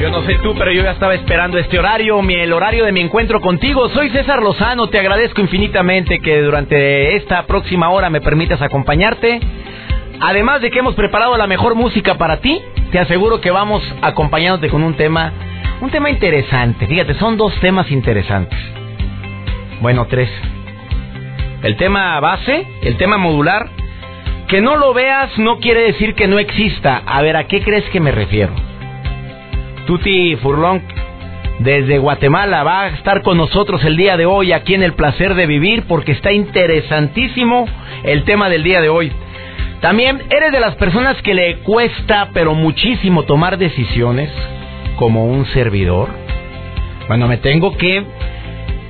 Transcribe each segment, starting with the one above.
Yo no sé tú, pero yo ya estaba esperando este horario, mi, el horario de mi encuentro contigo. Soy César Lozano, te agradezco infinitamente que durante esta próxima hora me permitas acompañarte. Además de que hemos preparado la mejor música para ti, te aseguro que vamos acompañándote con un tema, un tema interesante. Fíjate, son dos temas interesantes. Bueno, tres. El tema base, el tema modular. Que no lo veas no quiere decir que no exista. A ver, ¿a qué crees que me refiero? Tuti Furlong desde Guatemala va a estar con nosotros el día de hoy aquí en el placer de vivir porque está interesantísimo el tema del día de hoy. También eres de las personas que le cuesta pero muchísimo tomar decisiones como un servidor. Bueno, me tengo que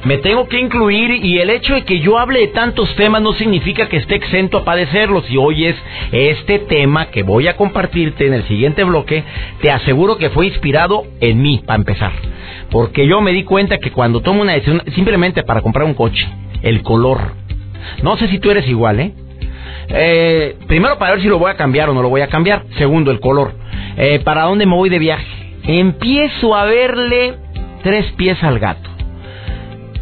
me tengo que incluir y el hecho de que yo hable de tantos temas no significa que esté exento a padecerlos. Y hoy es este tema que voy a compartirte en el siguiente bloque, te aseguro que fue inspirado en mí, para empezar. Porque yo me di cuenta que cuando tomo una decisión, simplemente para comprar un coche, el color. No sé si tú eres igual, ¿eh? eh primero para ver si lo voy a cambiar o no lo voy a cambiar. Segundo, el color. Eh, ¿Para dónde me voy de viaje? Empiezo a verle tres pies al gato.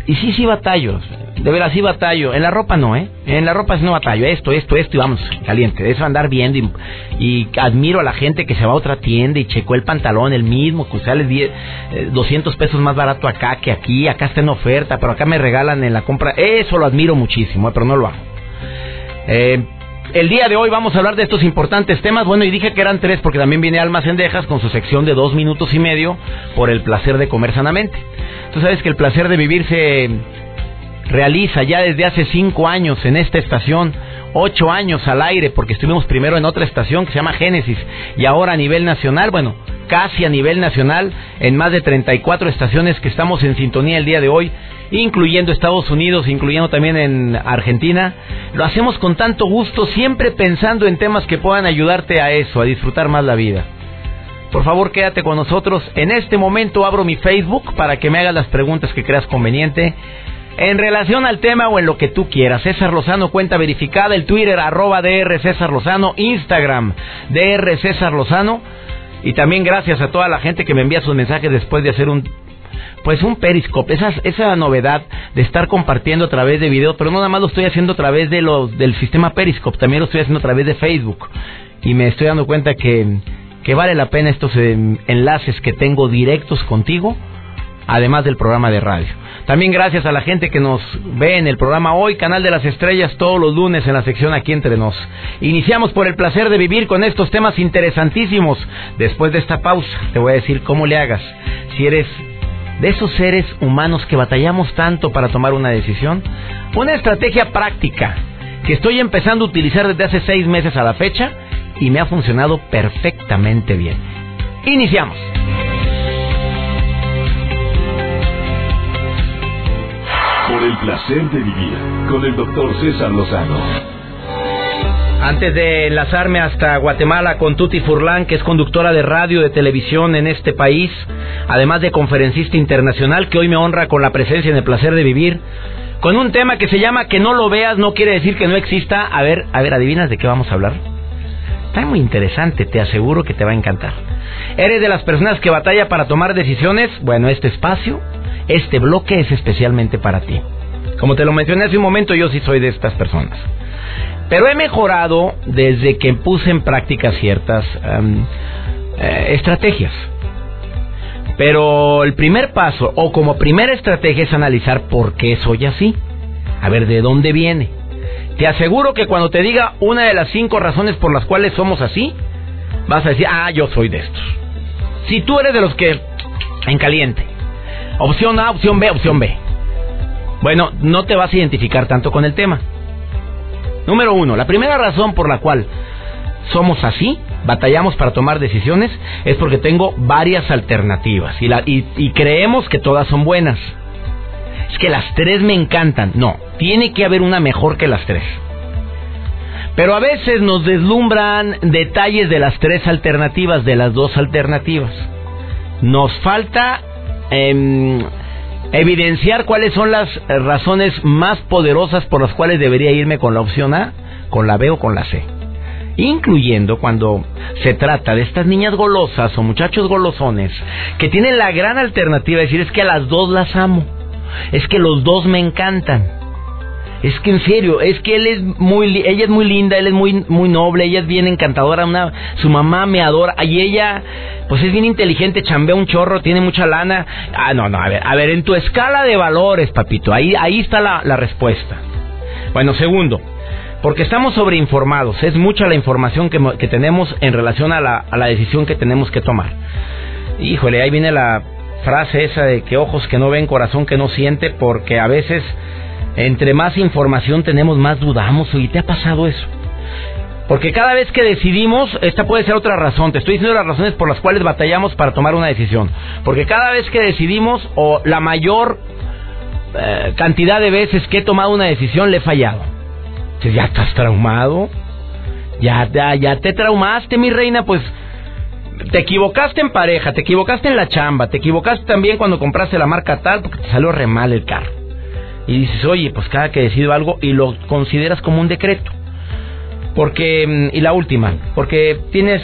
Y sí, sí batallo. De veras, sí batallo. En la ropa no, ¿eh? En la ropa sí no batallo. Esto, esto, esto y vamos, caliente. Eso andar viendo y, admiro a la gente que se va a otra tienda y checó el pantalón, el mismo, que sale 10, 200 eh, pesos más barato acá que aquí. Acá está en oferta, pero acá me regalan en la compra. Eso lo admiro muchísimo, ¿eh? pero no lo hago. Eh, el día de hoy vamos a hablar de estos importantes temas. Bueno, y dije que eran tres porque también viene Almas Cendejas con su sección de dos minutos y medio por el placer de comer sanamente. Tú sabes que el placer de vivir se realiza ya desde hace cinco años en esta estación, ocho años al aire, porque estuvimos primero en otra estación que se llama Génesis y ahora a nivel nacional, bueno, casi a nivel nacional, en más de 34 estaciones que estamos en sintonía el día de hoy, incluyendo Estados Unidos, incluyendo también en Argentina. Lo hacemos con tanto gusto, siempre pensando en temas que puedan ayudarte a eso, a disfrutar más la vida. Por favor, quédate con nosotros. En este momento abro mi Facebook para que me hagas las preguntas que creas conveniente. En relación al tema o en lo que tú quieras, César Lozano, cuenta verificada, el Twitter, arroba DR César Lozano, Instagram, DR César Lozano. Y también gracias a toda la gente que me envía sus mensajes después de hacer un pues un Periscope, esa, esa novedad de estar compartiendo a través de video, pero no nada más lo estoy haciendo a través de del sistema Periscope, también lo estoy haciendo a través de Facebook. Y me estoy dando cuenta que, que vale la pena estos enlaces que tengo directos contigo, además del programa de radio. También gracias a la gente que nos ve en el programa hoy, Canal de las Estrellas, todos los lunes en la sección Aquí entre nos. Iniciamos por el placer de vivir con estos temas interesantísimos. Después de esta pausa, te voy a decir cómo le hagas. Si eres de esos seres humanos que batallamos tanto para tomar una decisión, una estrategia práctica que estoy empezando a utilizar desde hace seis meses a la fecha y me ha funcionado perfectamente bien. Iniciamos. Por el placer de vivir con el doctor César Lozano. Antes de enlazarme hasta Guatemala con Tuti Furlan, que es conductora de radio de televisión en este país, además de conferencista internacional, que hoy me honra con la presencia en el placer de vivir, con un tema que se llama Que no lo veas no quiere decir que no exista. A ver, a ver, ¿adivinas de qué vamos a hablar? Está muy interesante, te aseguro que te va a encantar. ¿Eres de las personas que batalla para tomar decisiones? Bueno, este espacio este bloque es especialmente para ti. Como te lo mencioné hace un momento, yo sí soy de estas personas. Pero he mejorado desde que puse en práctica ciertas em, eh, estrategias. Pero el primer paso, o como primera estrategia, es analizar por qué soy así. A ver, ¿de dónde viene? Te aseguro que cuando te diga una de las cinco razones por las cuales somos así, vas a decir, ah, yo soy de estos. Si tú eres de los que, en caliente, Opción A, opción B, opción B. Bueno, no te vas a identificar tanto con el tema. Número uno, la primera razón por la cual somos así, batallamos para tomar decisiones es porque tengo varias alternativas y, la, y creemos que todas son buenas. Es que las tres me encantan. No, tiene que haber una mejor que las tres. Pero a veces nos deslumbran detalles de las tres alternativas, de las dos alternativas. Nos falta em, evidenciar cuáles son las razones más poderosas por las cuales debería irme con la opción A, con la B o con la C. Incluyendo cuando se trata de estas niñas golosas o muchachos golosones que tienen la gran alternativa de decir es que a las dos las amo, es que los dos me encantan. Es que en serio, es que él es muy, ella es muy linda, él es muy, muy noble, ella es bien encantadora, una, su mamá me adora, y ella, pues es bien inteligente, chambea un chorro, tiene mucha lana. Ah, no, no, a ver, a ver, en tu escala de valores, papito, ahí, ahí está la, la respuesta. Bueno, segundo, porque estamos sobreinformados, es mucha la información que, tenemos en relación a la, a la decisión que tenemos que tomar. Híjole, ahí viene la frase esa de que ojos que no ven, corazón que no siente, porque a veces entre más información tenemos, más dudamos. ¿Y te ha pasado eso? Porque cada vez que decidimos, esta puede ser otra razón. Te estoy diciendo las razones por las cuales batallamos para tomar una decisión. Porque cada vez que decidimos, o la mayor eh, cantidad de veces que he tomado una decisión, le he fallado. Ya estás traumado. Ya, ya, ya te traumaste, mi reina, pues te equivocaste en pareja, te equivocaste en la chamba, te equivocaste también cuando compraste la marca tal porque te salió re mal el carro y dices, oye, pues cada que decido algo y lo consideras como un decreto. Porque, mm, y la última, porque tienes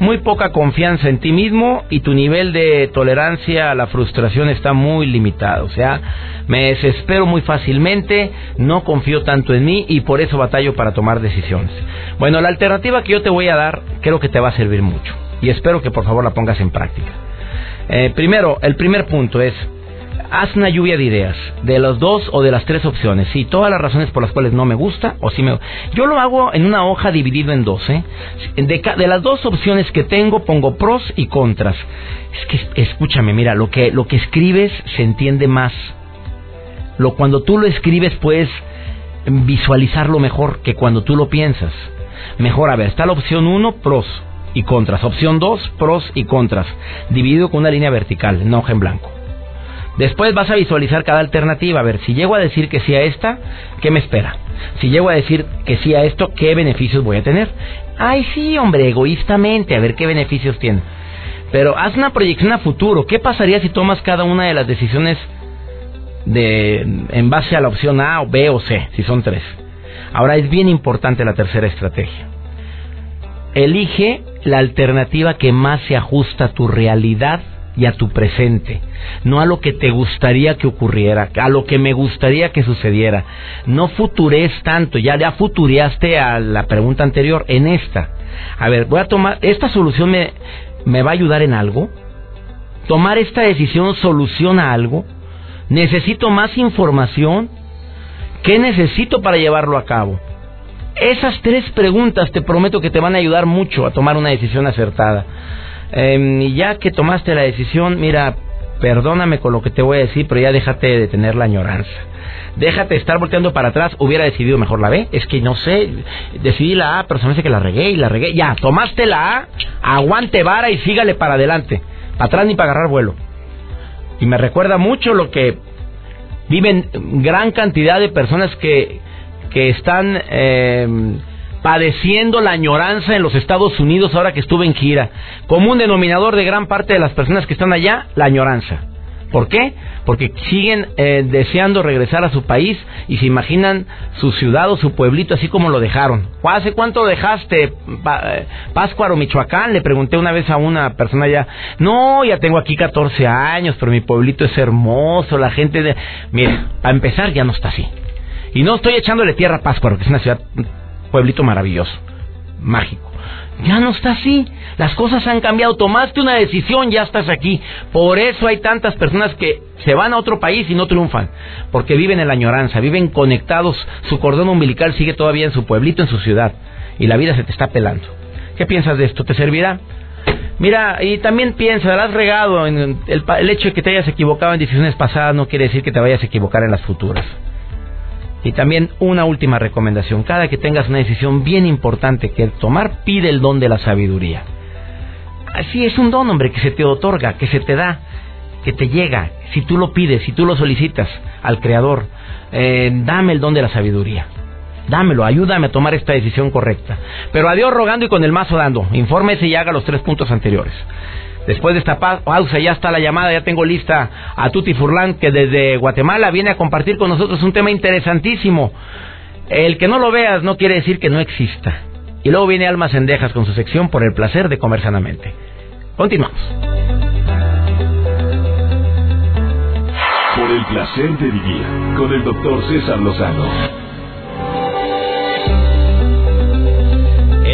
muy poca confianza en ti mismo y tu nivel de tolerancia a la frustración está muy limitado. O sea, me desespero muy fácilmente, no confío tanto en mí y por eso batallo para tomar decisiones. Bueno, la alternativa que yo te voy a dar creo que te va a servir mucho y espero que por favor la pongas en práctica. Eh, primero, el primer punto es, haz una lluvia de ideas, de las dos o de las tres opciones, sí, todas las razones por las cuales no me gusta o si me... Yo lo hago en una hoja dividido en dos, ¿eh? De, las dos opciones que tengo pongo pros y contras. Es que, escúchame, mira, lo que, lo que escribes se entiende más. Lo, cuando tú lo escribes puedes visualizarlo mejor que cuando tú lo piensas. Mejor, a ver, está la opción 1, pros y contras. Opción 2, pros y contras. Dividido con una línea vertical, en hoja en blanco. Después vas a visualizar cada alternativa. A ver, si llego a decir que sí a esta, ¿qué me espera? Si llego a decir que sí a esto, ¿qué beneficios voy a tener? Ay, sí, hombre, egoístamente, a ver qué beneficios tiene. Pero haz una proyección a futuro. ¿Qué pasaría si tomas cada una de las decisiones de, en base a la opción A o B o C, si son tres? Ahora es bien importante la tercera estrategia. Elige la alternativa que más se ajusta a tu realidad y a tu presente, no a lo que te gustaría que ocurriera, a lo que me gustaría que sucediera. No futures tanto, ya ya futureaste a la pregunta anterior en esta. A ver, voy a tomar esta solución me me va a ayudar en algo? Tomar esta decisión soluciona algo? ¿Necesito más información? ¿Qué necesito para llevarlo a cabo? Esas tres preguntas te prometo que te van a ayudar mucho a tomar una decisión acertada. Y ya que tomaste la decisión, mira, perdóname con lo que te voy a decir, pero ya déjate de tener la añoranza. Déjate estar volteando para atrás. Hubiera decidido mejor la B. Es que no sé, decidí la A, pero se me hace que la regué y la regué. Ya, tomaste la A, aguante vara y sígale para adelante. Para atrás ni para agarrar vuelo. Y me recuerda mucho lo que viven gran cantidad de personas que, que están eh, padeciendo la añoranza en los Estados Unidos ahora que estuve en gira. Como un denominador de gran parte de las personas que están allá, la añoranza. ¿Por qué? Porque siguen eh, deseando regresar a su país y se imaginan su ciudad o su pueblito así como lo dejaron. ¿Hace cuánto dejaste eh, Páscuaro, Michoacán? Le pregunté una vez a una persona allá. No, ya tengo aquí 14 años, pero mi pueblito es hermoso, la gente de... Mira, a empezar ya no está así. Y no estoy echándole tierra a Páscuaro, que es una ciudad pueblito maravilloso, mágico. Ya no está así. Las cosas han cambiado. Tomaste una decisión, ya estás aquí. Por eso hay tantas personas que se van a otro país y no triunfan. Porque viven en la añoranza, viven conectados. Su cordón umbilical sigue todavía en su pueblito, en su ciudad. Y la vida se te está pelando. ¿Qué piensas de esto? ¿Te servirá? Mira, y también piensa, has regado. En el, el hecho de que te hayas equivocado en decisiones pasadas no quiere decir que te vayas a equivocar en las futuras. Y también una última recomendación, cada que tengas una decisión bien importante que tomar, pide el don de la sabiduría. Así es un don, hombre, que se te otorga, que se te da, que te llega, si tú lo pides, si tú lo solicitas al Creador, eh, dame el don de la sabiduría. Dámelo, ayúdame a tomar esta decisión correcta. Pero a Dios rogando y con el mazo dando. Infórmese y haga los tres puntos anteriores. Después de esta pausa ya está la llamada, ya tengo lista a Tuti Furlan que desde Guatemala viene a compartir con nosotros un tema interesantísimo. El que no lo veas no quiere decir que no exista. Y luego viene Almas Endejas con su sección por el placer de comer sanamente. Continuamos. Por el placer de vivir con el doctor César Lozano.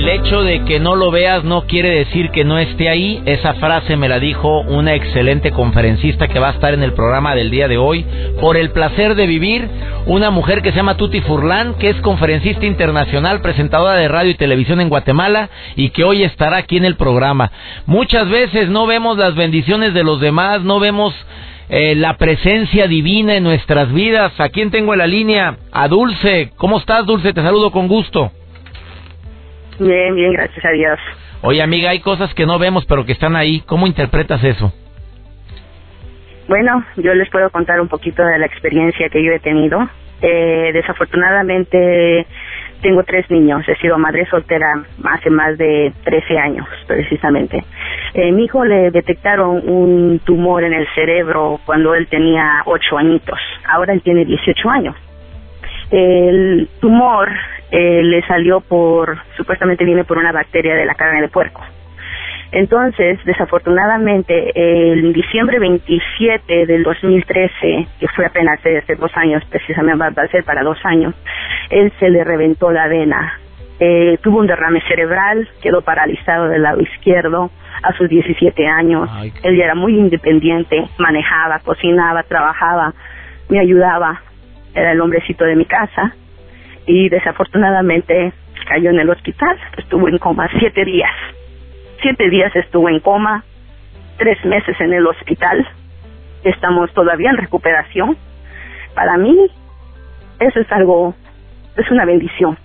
El hecho de que no lo veas no quiere decir que no esté ahí. Esa frase me la dijo una excelente conferencista que va a estar en el programa del día de hoy. Por el placer de vivir, una mujer que se llama Tuti Furlan, que es conferencista internacional, presentadora de radio y televisión en Guatemala y que hoy estará aquí en el programa. Muchas veces no vemos las bendiciones de los demás, no vemos eh, la presencia divina en nuestras vidas. ¿A quién tengo en la línea? A Dulce. ¿Cómo estás, Dulce? Te saludo con gusto. Bien, bien, gracias a Dios. Oye, amiga, hay cosas que no vemos pero que están ahí. ¿Cómo interpretas eso? Bueno, yo les puedo contar un poquito de la experiencia que yo he tenido. Eh, desafortunadamente tengo tres niños, he sido madre soltera hace más de 13 años precisamente. Eh, mi hijo le detectaron un tumor en el cerebro cuando él tenía 8 añitos, ahora él tiene 18 años. El tumor eh, le salió por, supuestamente viene por una bacteria de la carne de puerco. Entonces, desafortunadamente, el diciembre 27 del 2013, que fue apenas hace dos años, precisamente va a ser para dos años, él se le reventó la vena. Eh, tuvo un derrame cerebral, quedó paralizado del lado izquierdo a sus 17 años. Él ya era muy independiente, manejaba, cocinaba, trabajaba, me ayudaba, era el hombrecito de mi casa y desafortunadamente cayó en el hospital, estuvo en coma siete días. Siete días estuvo en coma, tres meses en el hospital, estamos todavía en recuperación. Para mí, eso es algo, es una bendición.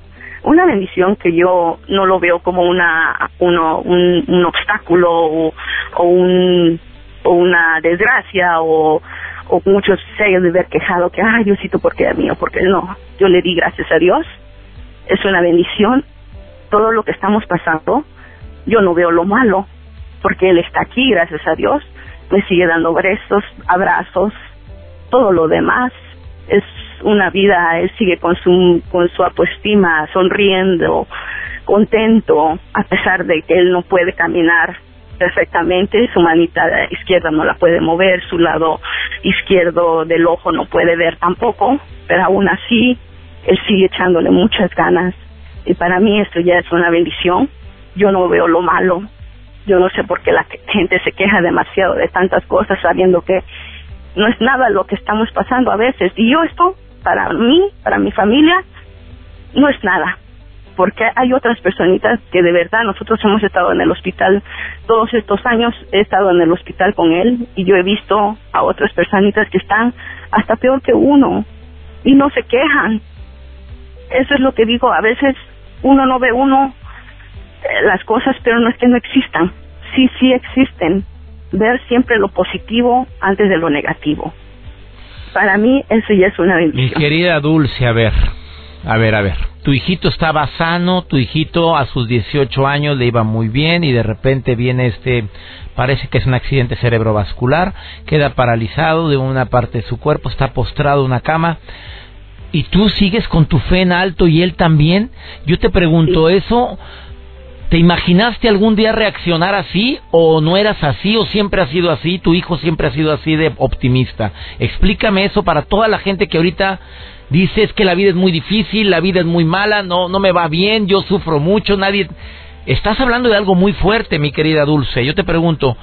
Una bendición que yo no lo veo como una, uno, un, obstáculo o, o, un, o una desgracia o o muchos se hayan de ver quejado que, ay Diosito, ¿por qué a mí o por qué no? Yo le di gracias a Dios, es una bendición, todo lo que estamos pasando, yo no veo lo malo, porque Él está aquí, gracias a Dios, me sigue dando besos, abrazos, todo lo demás, es una vida, Él sigue con su, con su autoestima, sonriendo, contento, a pesar de que Él no puede caminar perfectamente, su manita izquierda no la puede mover, su lado izquierdo del ojo no puede ver tampoco, pero aún así él sigue echándole muchas ganas y para mí esto ya es una bendición. Yo no veo lo malo. Yo no sé por qué la gente se queja demasiado de tantas cosas sabiendo que no es nada lo que estamos pasando a veces. Y yo esto, para mí, para mi familia, no es nada porque hay otras personitas que de verdad nosotros hemos estado en el hospital todos estos años, he estado en el hospital con él y yo he visto a otras personitas que están hasta peor que uno y no se quejan. Eso es lo que digo, a veces uno no ve uno eh, las cosas, pero no es que no existan. Sí, sí existen. Ver siempre lo positivo antes de lo negativo. Para mí eso ya es una bendición. Mi querida Dulce, a ver, a ver, a ver. Tu hijito estaba sano, tu hijito a sus 18 años le iba muy bien y de repente viene este, parece que es un accidente cerebrovascular, queda paralizado de una parte de su cuerpo, está postrado en una cama y tú sigues con tu fe en alto y él también. Yo te pregunto, ¿eso te imaginaste algún día reaccionar así o no eras así o siempre has sido así? Tu hijo siempre ha sido así de optimista. Explícame eso para toda la gente que ahorita dices que la vida es muy difícil, la vida es muy mala, no, no me va bien, yo sufro mucho, nadie... Estás hablando de algo muy fuerte, mi querida Dulce. Yo te pregunto,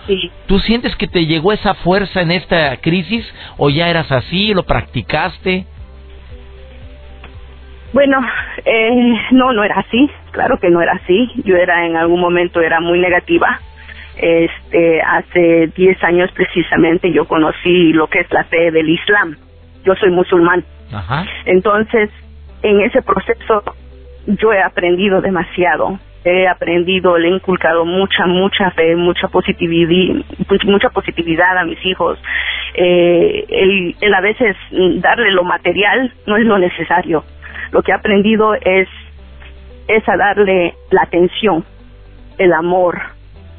¿tú sientes que te llegó esa fuerza en esta crisis o ya eras así, lo practicaste? Bueno, eh, no, no era así. Claro que no era así. Yo era en algún momento era muy negativa. Este, hace 10 años precisamente yo conocí lo que es la fe del Islam. Yo soy musulmán. Entonces, en ese proceso yo he aprendido demasiado. He aprendido, le he inculcado mucha, mucha fe, mucha positividad, mucha positividad a mis hijos. Eh, el, el a veces darle lo material no es lo necesario. Lo que he aprendido es, es a darle la atención, el amor,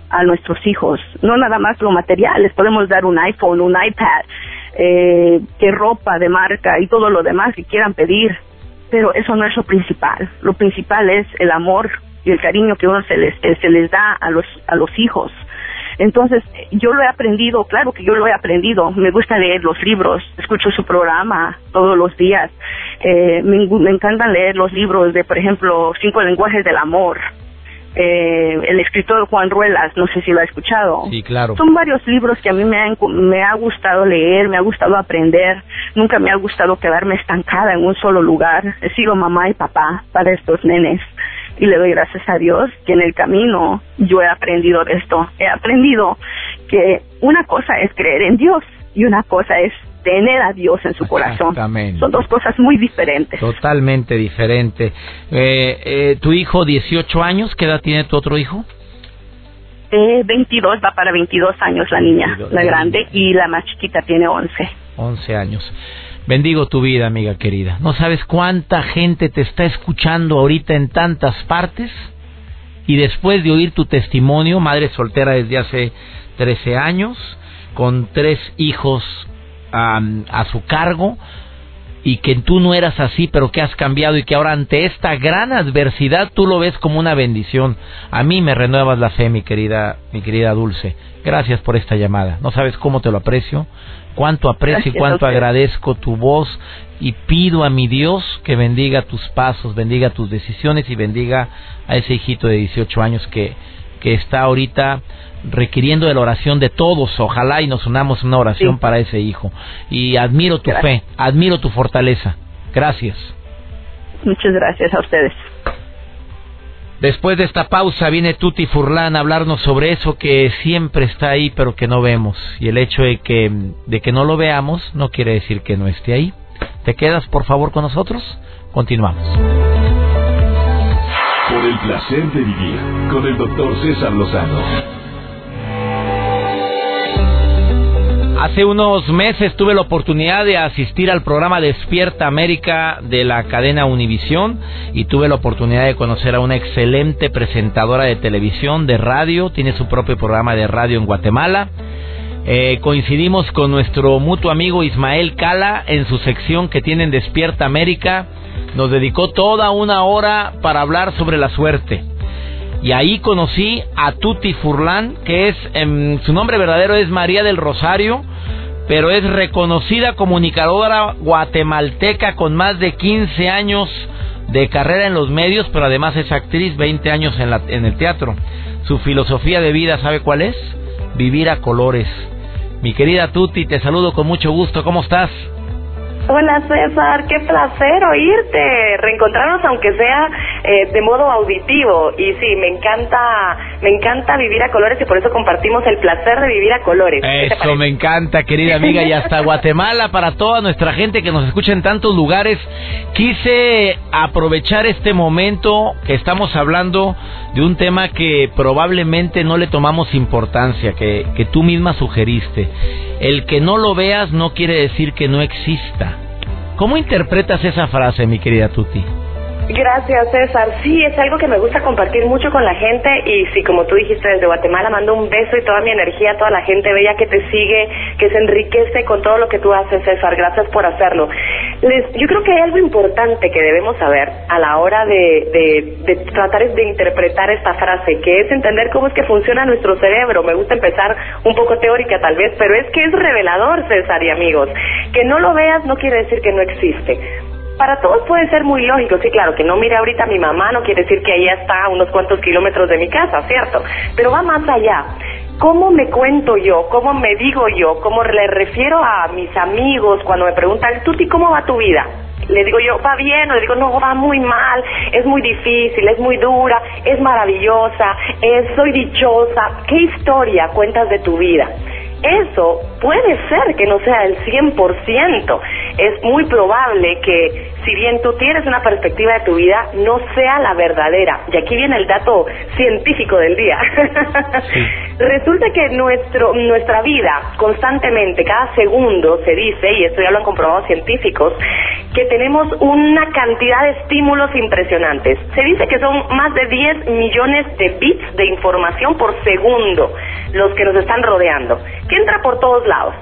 a nuestros hijos, no nada más lo material, les podemos dar un iPhone, un iPad, eh, que ropa de marca y todo lo demás que quieran pedir, pero eso no es lo principal. Lo principal es el amor y el cariño que uno se les, eh, se les da a los, a los hijos. Entonces, yo lo he aprendido, claro que yo lo he aprendido, me gusta leer los libros, escucho su programa todos los días, eh, me, me encanta leer los libros de, por ejemplo, Cinco lenguajes del amor, eh, el escritor Juan Ruelas, no sé si lo ha escuchado. Sí, claro. Son varios libros que a mí me, me ha gustado leer, me ha gustado aprender, nunca me ha gustado quedarme estancada en un solo lugar. He sido mamá y papá para estos nenes y le doy gracias a Dios que en el camino yo he aprendido de esto. He aprendido que una cosa es creer en Dios y una cosa es tener a Dios en su corazón. Son dos cosas muy diferentes. Totalmente diferente. Eh, eh, ¿Tu hijo, 18 años, qué edad tiene tu otro hijo? Eh, 22, va para 22 años la niña, la grande, y la más chiquita tiene 11. 11 años. Bendigo tu vida, amiga querida. No sabes cuánta gente te está escuchando ahorita en tantas partes y después de oír tu testimonio, madre soltera desde hace 13 años, con tres hijos a, su cargo y que tú no eras así, pero que has cambiado y que ahora ante esta gran adversidad tú lo ves como una bendición. A mí me renuevas la fe, mi querida, mi querida Dulce. Gracias por esta llamada. No sabes cómo te lo aprecio, cuánto aprecio y cuánto agradezco tu voz y pido a mi Dios que bendiga tus pasos, bendiga tus decisiones y bendiga a ese hijito de 18 años que, que está ahorita requiriendo de la oración de todos. Ojalá y nos unamos una oración para ese hijo. Y admiro tu fe, admiro tu fortaleza. Gracias. Muchas gracias a ustedes. Después de esta pausa viene Tuti Furlan a hablarnos sobre eso que siempre está ahí pero que no vemos. Y el hecho de que, de que no lo veamos no quiere decir que no esté ahí. ¿Te quedas por favor con nosotros? Continuamos. Por el placer de vivir con el doctor César Lozano. Hace unos meses tuve la oportunidad de asistir al programa Despierta América de la cadena Univisión y tuve la oportunidad de conocer a una excelente presentadora de televisión, de radio, tiene su propio programa de radio en Guatemala. Eh, coincidimos con nuestro mutuo amigo Ismael Cala en su sección que tiene en Despierta América. Nos dedicó toda una hora para hablar sobre la suerte y ahí conocí a Tuti Furlan, que es, em, su nombre verdadero es María del Rosario, pero es reconocida comunicadora guatemalteca con más de 15 años de carrera en los medios, pero además es actriz, 20 años en, la, en el teatro. Su filosofía de vida, ¿sabe cuál es? Vivir a colores. Mi querida Tuti, te saludo con mucho gusto. ¿Cómo estás? Hola César, qué placer oírte, reencontrarnos aunque sea eh, de modo auditivo y sí, me encanta, me encanta vivir a colores y por eso compartimos el placer de vivir a colores. Eso me encanta, querida amiga, y hasta Guatemala para toda nuestra gente que nos escucha en tantos lugares. Quise aprovechar este momento que estamos hablando de un tema que probablemente no le tomamos importancia, que, que tú misma sugeriste. El que no lo veas no quiere decir que no exista. ¿Cómo interpretas esa frase, mi querida Tuti? Gracias, César. Sí, es algo que me gusta compartir mucho con la gente y sí, como tú dijiste desde Guatemala, mando un beso y toda mi energía a toda la gente bella que te sigue, que se enriquece con todo lo que tú haces, César. Gracias por hacerlo. Les, yo creo que hay algo importante que debemos saber a la hora de, de, tratar de interpretar esta frase, que es entender cómo es que funciona nuestro cerebro. Me gusta empezar un poco teórica tal vez, pero es que es revelador, César y amigos. Que no lo veas no quiere decir que no existe para todos puede ser muy lógico, sí, claro, que no mire ahorita a mi mamá no quiere decir que ella está a unos cuantos kilómetros de mi casa, ¿cierto? Pero va más allá. ¿Cómo me cuento yo? ¿Cómo me digo yo? ¿Cómo le refiero a mis amigos cuando me preguntan, Tuti, ¿cómo va tu vida? Le digo yo, va bien, o le digo, no, va muy mal, es muy difícil, es muy dura, es maravillosa, es, soy dichosa. ¿Qué historia cuentas de tu vida? Eso puede ser que no sea el 100%. Es muy probable que si bien tú tienes una perspectiva de tu vida, no sea la verdadera. Y aquí viene el dato científico del día. Resulta que nuestro, nuestra vida, constantemente, cada segundo, se dice, y esto ya lo han comprobado científicos, que tenemos una cantidad de estímulos impresionantes. Se dice que son más de 10 millones de bits de información por segundo los que nos están rodeando, que entra por todos lados.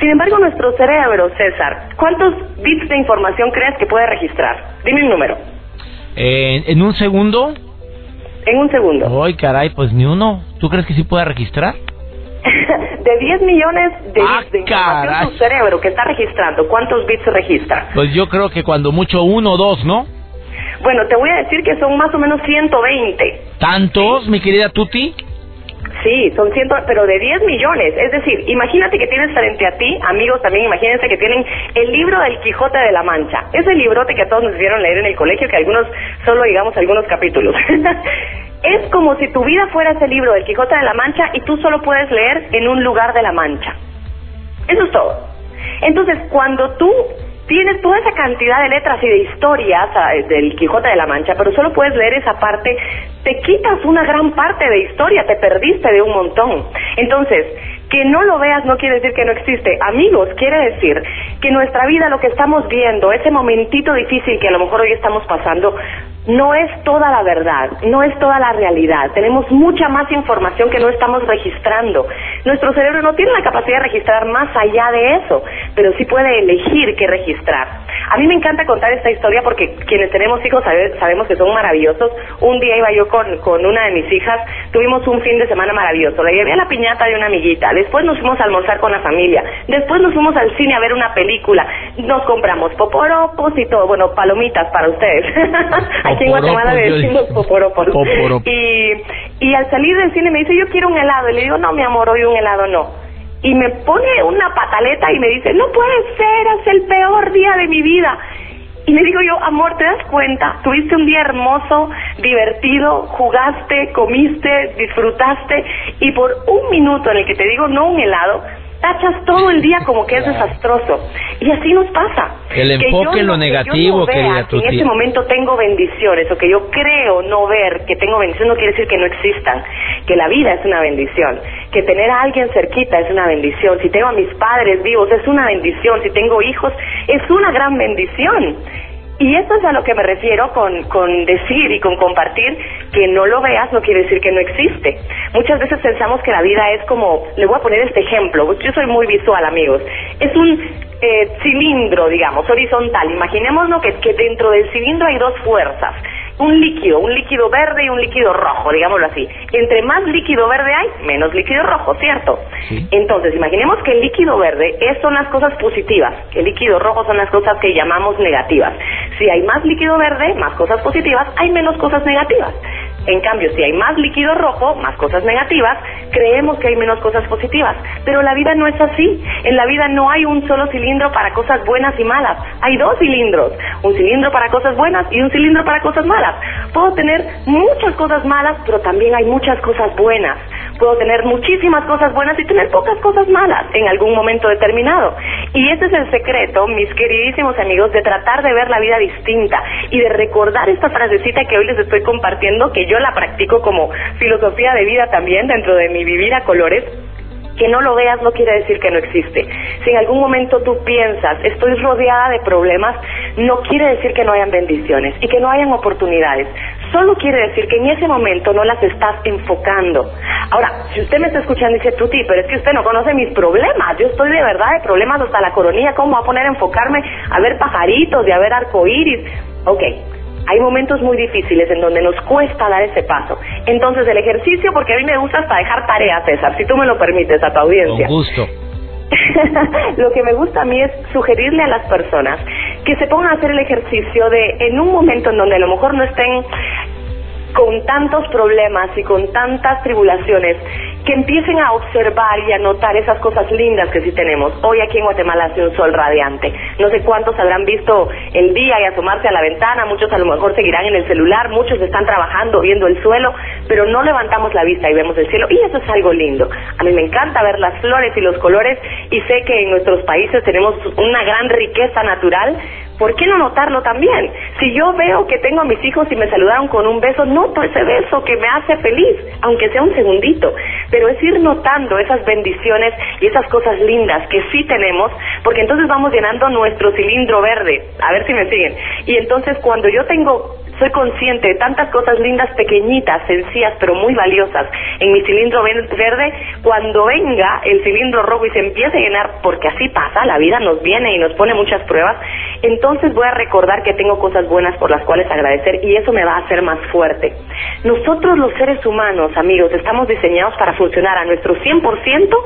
Sin embargo, nuestro cerebro, César, ¿cuántos bits de información crees que puede registrar? Dime un número. Eh, ¿En un segundo? En un segundo. Ay, caray, pues ni uno. ¿Tú crees que sí puede registrar? de 10 millones de ah, bits de información tu cerebro que está registrando, ¿cuántos bits registra? Pues yo creo que cuando mucho uno o dos, ¿no? Bueno, te voy a decir que son más o menos 120. ¿Tantos, mi querida Tuti? Sí, son ciento, pero de 10 millones. Es decir, imagínate que tienes frente a ti, amigos también, imagínense que tienen el libro del Quijote de la Mancha. Ese librote que a todos nos hicieron leer en el colegio, que algunos, solo digamos algunos capítulos. es como si tu vida fuera ese libro del Quijote de la Mancha y tú solo puedes leer en un lugar de la Mancha. Eso es todo. Entonces, cuando tú tienes toda esa cantidad de letras y de historias ah, del Quijote de la Mancha, pero solo puedes leer esa parte, te quitas una gran parte de historia, te perdiste de un montón. Entonces, que no lo veas no quiere decir que no existe. Amigos, quiere decir que nuestra vida, lo que estamos viendo, ese momentito difícil que a lo mejor hoy estamos pasando, no es toda la verdad, no es toda la realidad. Tenemos mucha más información que no estamos registrando. Nuestro cerebro no tiene la capacidad de registrar más allá de eso, pero sí puede elegir qué registrar. A mí me encanta contar esta historia porque quienes tenemos hijos sabemos que son maravillosos. Un día iba yo con, con una de mis hijas, tuvimos un fin de semana maravilloso. La llevé a la piñata de una amiguita, después nos fuimos a almorzar con la familia, después nos fuimos al cine a ver una película, nos compramos poporopos y todo, bueno, palomitas para ustedes. Aquí en Guatemala le decimos poporopos. Y, y al salir del cine me dice, yo quiero un helado. Y le digo, no, mi amor, hoy un helado no y me pone una pataleta y me dice, no puede ser, es el peor día de mi vida. Y le digo yo, amor, ¿te das cuenta? Tuviste un día hermoso, divertido, jugaste, comiste, disfrutaste y por un minuto en el que te digo no un helado, tachas todo el día como que es desastroso. Y así nos pasa. El enfoque en lo negativo, que querida En este momento tengo bendiciones, o que yo creo no ver que tengo bendiciones, no quiere decir que no existan. Que la vida es una bendición. Que tener a alguien cerquita es una bendición. Si tengo a mis padres vivos, es una bendición. Si tengo hijos, es una gran bendición. Y eso es a lo que me refiero con, con decir y con compartir que no lo veas no quiere decir que no existe. Muchas veces pensamos que la vida es como, le voy a poner este ejemplo, yo soy muy visual amigos, es un eh, cilindro, digamos, horizontal. Imaginémonos que, que dentro del cilindro hay dos fuerzas un líquido, un líquido verde y un líquido rojo, digámoslo así. Entre más líquido verde hay, menos líquido rojo, ¿cierto? Entonces, imaginemos que el líquido verde es, son las cosas positivas, que el líquido rojo son las cosas que llamamos negativas. Si hay más líquido verde, más cosas positivas, hay menos cosas negativas. En cambio, si hay más líquido rojo, más cosas negativas, creemos que hay menos cosas positivas. Pero la vida no es así. En la vida no hay un solo cilindro para cosas buenas y malas. Hay dos cilindros. Un cilindro para cosas buenas y un cilindro para cosas malas. Puedo tener muchas cosas malas, pero también hay muchas cosas buenas. Puedo tener muchísimas cosas buenas y tener pocas cosas malas en algún momento determinado. Y ese es el secreto, mis queridísimos amigos, de tratar de ver la vida distinta y de recordar esta frasecita que hoy les estoy compartiendo, que yo la practico como filosofía de vida también dentro de mi vivir a colores, que no lo veas no quiere decir que no existe. Si en algún momento tú piensas, estoy rodeada de problemas, no quiere decir que no hayan bendiciones y que no hayan oportunidades. Solo quiere decir que en ese momento no las estás enfocando. Ahora, si usted me está escuchando y dice, Tuti, pero es que usted no conoce mis problemas. Yo estoy de verdad de problemas hasta la coronilla. ¿Cómo va a poner a enfocarme a ver pajaritos y a ver arcoíris? Ok, hay momentos muy difíciles en donde nos cuesta dar ese paso. Entonces el ejercicio, porque a mí me gusta hasta dejar tareas, César, si tú me lo permites a tu audiencia. Con gusto. lo que me gusta a mí es sugerirle a las personas que se pongan a hacer el ejercicio de en un momento en donde a lo mejor no estén con tantos problemas y con tantas tribulaciones, que empiecen a observar y a notar esas cosas lindas que sí tenemos. Hoy aquí en Guatemala hace un sol radiante. No sé cuántos habrán visto el día y asomarse a la ventana, muchos a lo mejor seguirán en el celular, muchos están trabajando, viendo el suelo, pero no levantamos la vista y vemos el cielo y eso es algo lindo. A mí me encanta ver las flores y los colores y sé que en nuestros países tenemos una gran riqueza natural ¿por qué no notarlo también? Si yo veo que tengo a mis hijos y me saludaron con un beso, noto ese beso que me hace feliz, aunque sea un segundito. Pero es ir notando esas bendiciones y esas cosas lindas que sí tenemos, porque entonces vamos llenando nuestro cilindro verde. A ver si me siguen. Y entonces cuando yo tengo soy consciente de tantas cosas lindas, pequeñitas, sencillas, pero muy valiosas en mi cilindro verde. Cuando venga el cilindro rojo y se empiece a llenar, porque así pasa, la vida nos viene y nos pone muchas pruebas, entonces voy a recordar que tengo cosas buenas por las cuales agradecer y eso me va a hacer más fuerte. Nosotros los seres humanos, amigos, estamos diseñados para funcionar a nuestro 100%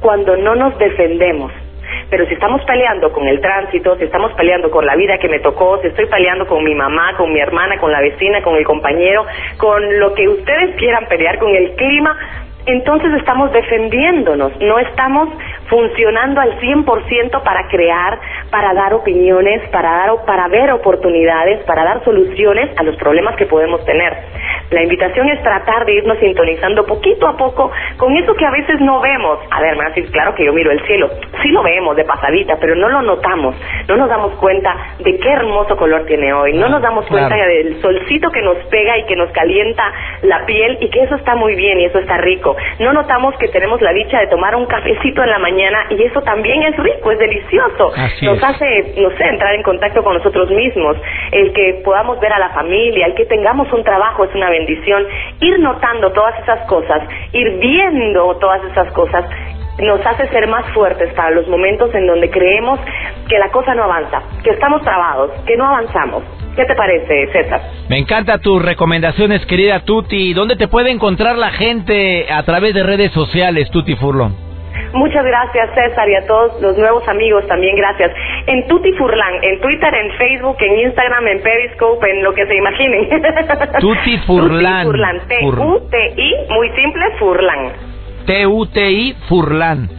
cuando no nos defendemos. Pero si estamos peleando con el tránsito, si estamos peleando con la vida que me tocó, si estoy peleando con mi mamá, con mi hermana, con la vecina, con el compañero, con lo que ustedes quieran pelear, con el clima, entonces estamos defendiéndonos, no estamos funcionando al 100% para crear, para dar opiniones, para, dar, para ver oportunidades, para dar soluciones a los problemas que podemos tener. La invitación es tratar de irnos sintonizando poquito a poco con eso que a veces no vemos. A ver, decir, claro que yo miro el cielo, sí lo vemos de pasadita, pero no lo notamos, no nos damos cuenta de qué hermoso color tiene hoy, no nos damos cuenta del solcito que nos pega y que nos calienta la piel y que eso está muy bien y eso está rico. No notamos que tenemos la dicha de tomar un cafecito en la mañana y eso también es rico, es delicioso. nos hace, no sé, entrar en contacto con nosotros mismos, el que podamos ver a la familia, el que tengamos un trabajo es una bendición, ir notando todas esas cosas, ir viendo todas esas cosas nos hace ser más fuertes para los momentos en donde creemos que la cosa no avanza, que estamos trabados, que no avanzamos. ¿Qué te parece, César? Me encanta tus recomendaciones, querida Tuti. ¿Dónde te puede encontrar la gente a través de redes sociales, Tuti Furlón? Muchas gracias, César, y a todos los nuevos amigos también gracias. En Tuti Furlan, en Twitter, en Facebook, en Instagram, en Periscope, en lo que se imaginen. Tuti Furlan. Tuti Furlan, T-U-T-I, muy simple, Furlan. T-U-T-I, Furlan.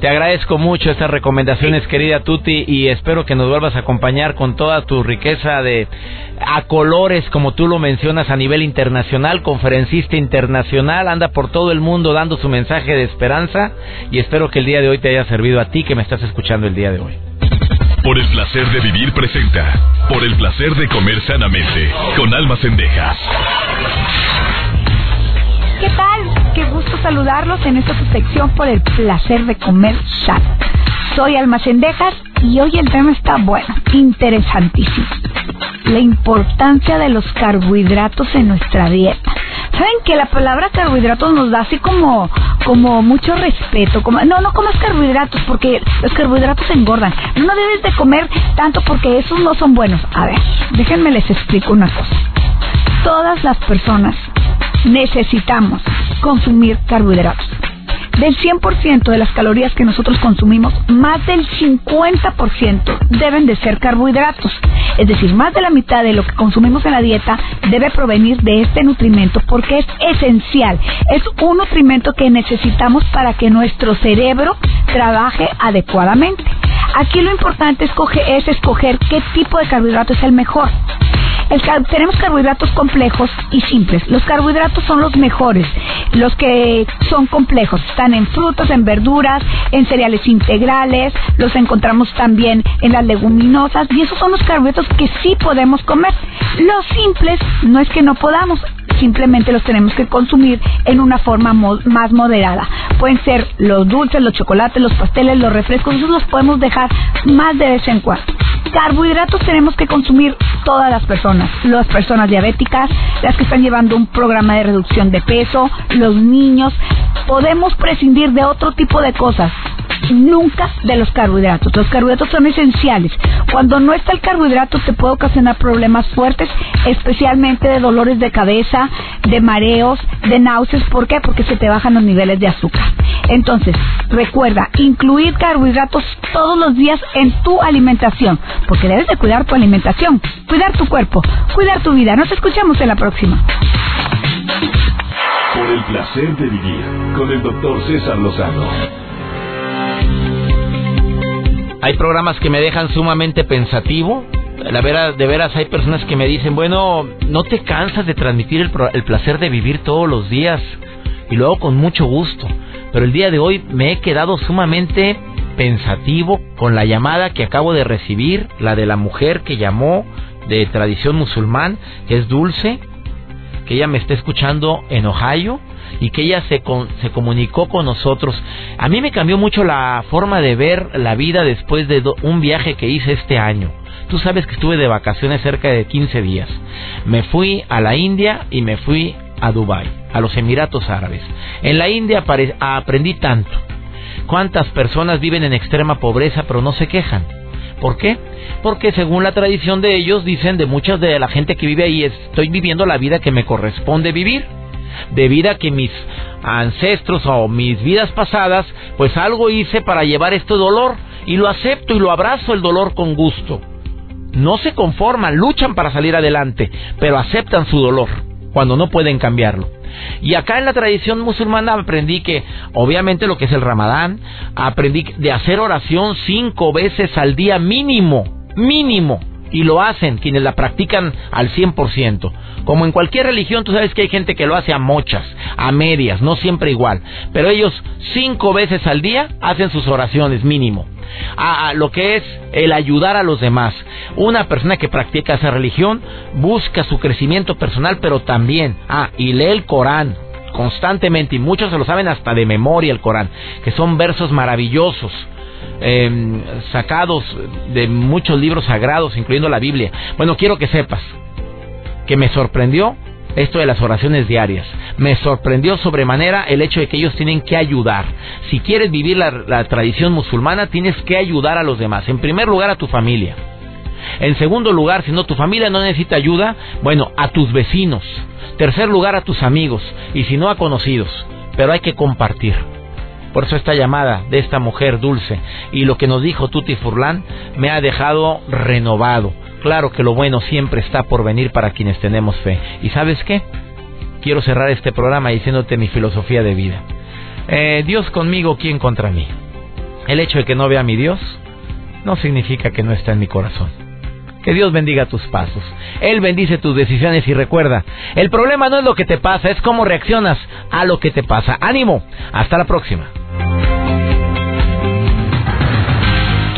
Te agradezco mucho estas recomendaciones, querida Tuti, y espero que nos vuelvas a acompañar con toda tu riqueza de a colores, como tú lo mencionas, a nivel internacional, conferencista internacional, anda por todo el mundo dando su mensaje de esperanza, y espero que el día de hoy te haya servido a ti que me estás escuchando el día de hoy. Por el placer de vivir presenta, por el placer de comer sanamente, con almas cendejas. ¿Qué tal? Gusto saludarlos en esta sección por el placer de comer sano. Soy Almacendejas y hoy el tema está bueno, interesantísimo. La importancia de los carbohidratos en nuestra dieta. ¿Saben que la palabra carbohidratos nos da así como, como mucho respeto? Como, no, no comas carbohidratos porque los carbohidratos engordan. No debes de comer tanto porque esos no son buenos. A ver, déjenme les explico una cosa. Todas las personas necesitamos consumir carbohidratos. Del 100% de las calorías que nosotros consumimos, más del 50% deben de ser carbohidratos. Es decir, más de la mitad de lo que consumimos en la dieta debe provenir de este nutrimento porque es esencial. Es un nutrimento que necesitamos para que nuestro cerebro trabaje adecuadamente. Aquí lo importante es escoger qué tipo de carbohidrato es el mejor tenemos carbohidratos complejos y simples. Los carbohidratos son los mejores, los que son complejos. Están en frutas, en verduras, en cereales integrales, los encontramos también en las leguminosas y esos son los carbohidratos que sí podemos comer. Los simples no es que no podamos, simplemente los tenemos que consumir en una forma más moderada. Pueden ser los dulces, los chocolates, los pasteles, los refrescos, esos los podemos dejar más de vez en cuando. Carbohidratos tenemos que consumir todas las personas, las personas diabéticas, las que están llevando un programa de reducción de peso, los niños. Podemos prescindir de otro tipo de cosas, nunca de los carbohidratos. Los carbohidratos son esenciales. Cuando no está el carbohidrato te puede ocasionar problemas fuertes, especialmente de dolores de cabeza, de mareos, de náuseas. ¿Por qué? Porque se te bajan los niveles de azúcar. Entonces, recuerda, incluir carbohidratos todos los días en tu alimentación, porque debes de cuidar tu alimentación, cuidar tu cuerpo, cuidar tu vida. Nos escuchamos en la próxima. Por el placer de vivir con el doctor César Lozano. Hay programas que me dejan sumamente pensativo. La vera, de veras hay personas que me dicen, bueno, no te cansas de transmitir el, el placer de vivir todos los días y luego con mucho gusto. Pero el día de hoy me he quedado sumamente pensativo con la llamada que acabo de recibir, la de la mujer que llamó de tradición musulmán, que es Dulce, que ella me está escuchando en Ohio y que ella se, se comunicó con nosotros. A mí me cambió mucho la forma de ver la vida después de un viaje que hice este año. Tú sabes que estuve de vacaciones cerca de 15 días. Me fui a la India y me fui a Dubai, a los Emiratos Árabes. En la India aprendí tanto. ¿Cuántas personas viven en extrema pobreza pero no se quejan? ¿Por qué? Porque según la tradición de ellos dicen de mucha de la gente que vive ahí estoy viviendo la vida que me corresponde vivir. Debido a que mis ancestros o mis vidas pasadas, pues algo hice para llevar este dolor y lo acepto y lo abrazo el dolor con gusto. No se conforman, luchan para salir adelante, pero aceptan su dolor cuando no pueden cambiarlo. Y acá en la tradición musulmana aprendí que, obviamente, lo que es el ramadán, aprendí de hacer oración cinco veces al día mínimo, mínimo. Y lo hacen quienes la practican al 100%. Como en cualquier religión, tú sabes que hay gente que lo hace a mochas, a medias, no siempre igual. Pero ellos cinco veces al día hacen sus oraciones mínimo a, lo que es el ayudar a los demás. Una persona que practica esa religión busca su crecimiento personal, pero también, ah, y lee el Corán constantemente, y muchos se lo saben hasta de memoria el Corán, que son versos maravillosos. Em, sacados de muchos libros sagrados, incluyendo la Biblia. Bueno, quiero que sepas que me sorprendió esto de las oraciones diarias. Me sorprendió sobremanera el hecho de que ellos tienen que ayudar. Si quieres vivir la, tradición musulmana, tienes que ayudar a los demás. En primer lugar, a tu familia. En segundo lugar, si no tu familia no necesita ayuda, bueno, a tus vecinos. Tercer lugar, a tus amigos. Y si no, a conocidos. Pero hay que compartir. Por eso esta llamada de esta mujer dulce y lo que nos dijo Tuti Furlan me ha dejado renovado. Claro que lo bueno siempre está por venir para quienes tenemos fe. ¿Y sabes qué? Quiero cerrar este programa diciéndote mi filosofía de vida. Eh, Dios conmigo, ¿quién contra mí? El hecho de que no vea a mi Dios no significa que no está en mi corazón. Que Dios bendiga tus pasos. Él bendice tus decisiones y recuerda, el problema no es lo que te pasa, es cómo reaccionas a lo que te pasa. Ánimo, hasta la próxima.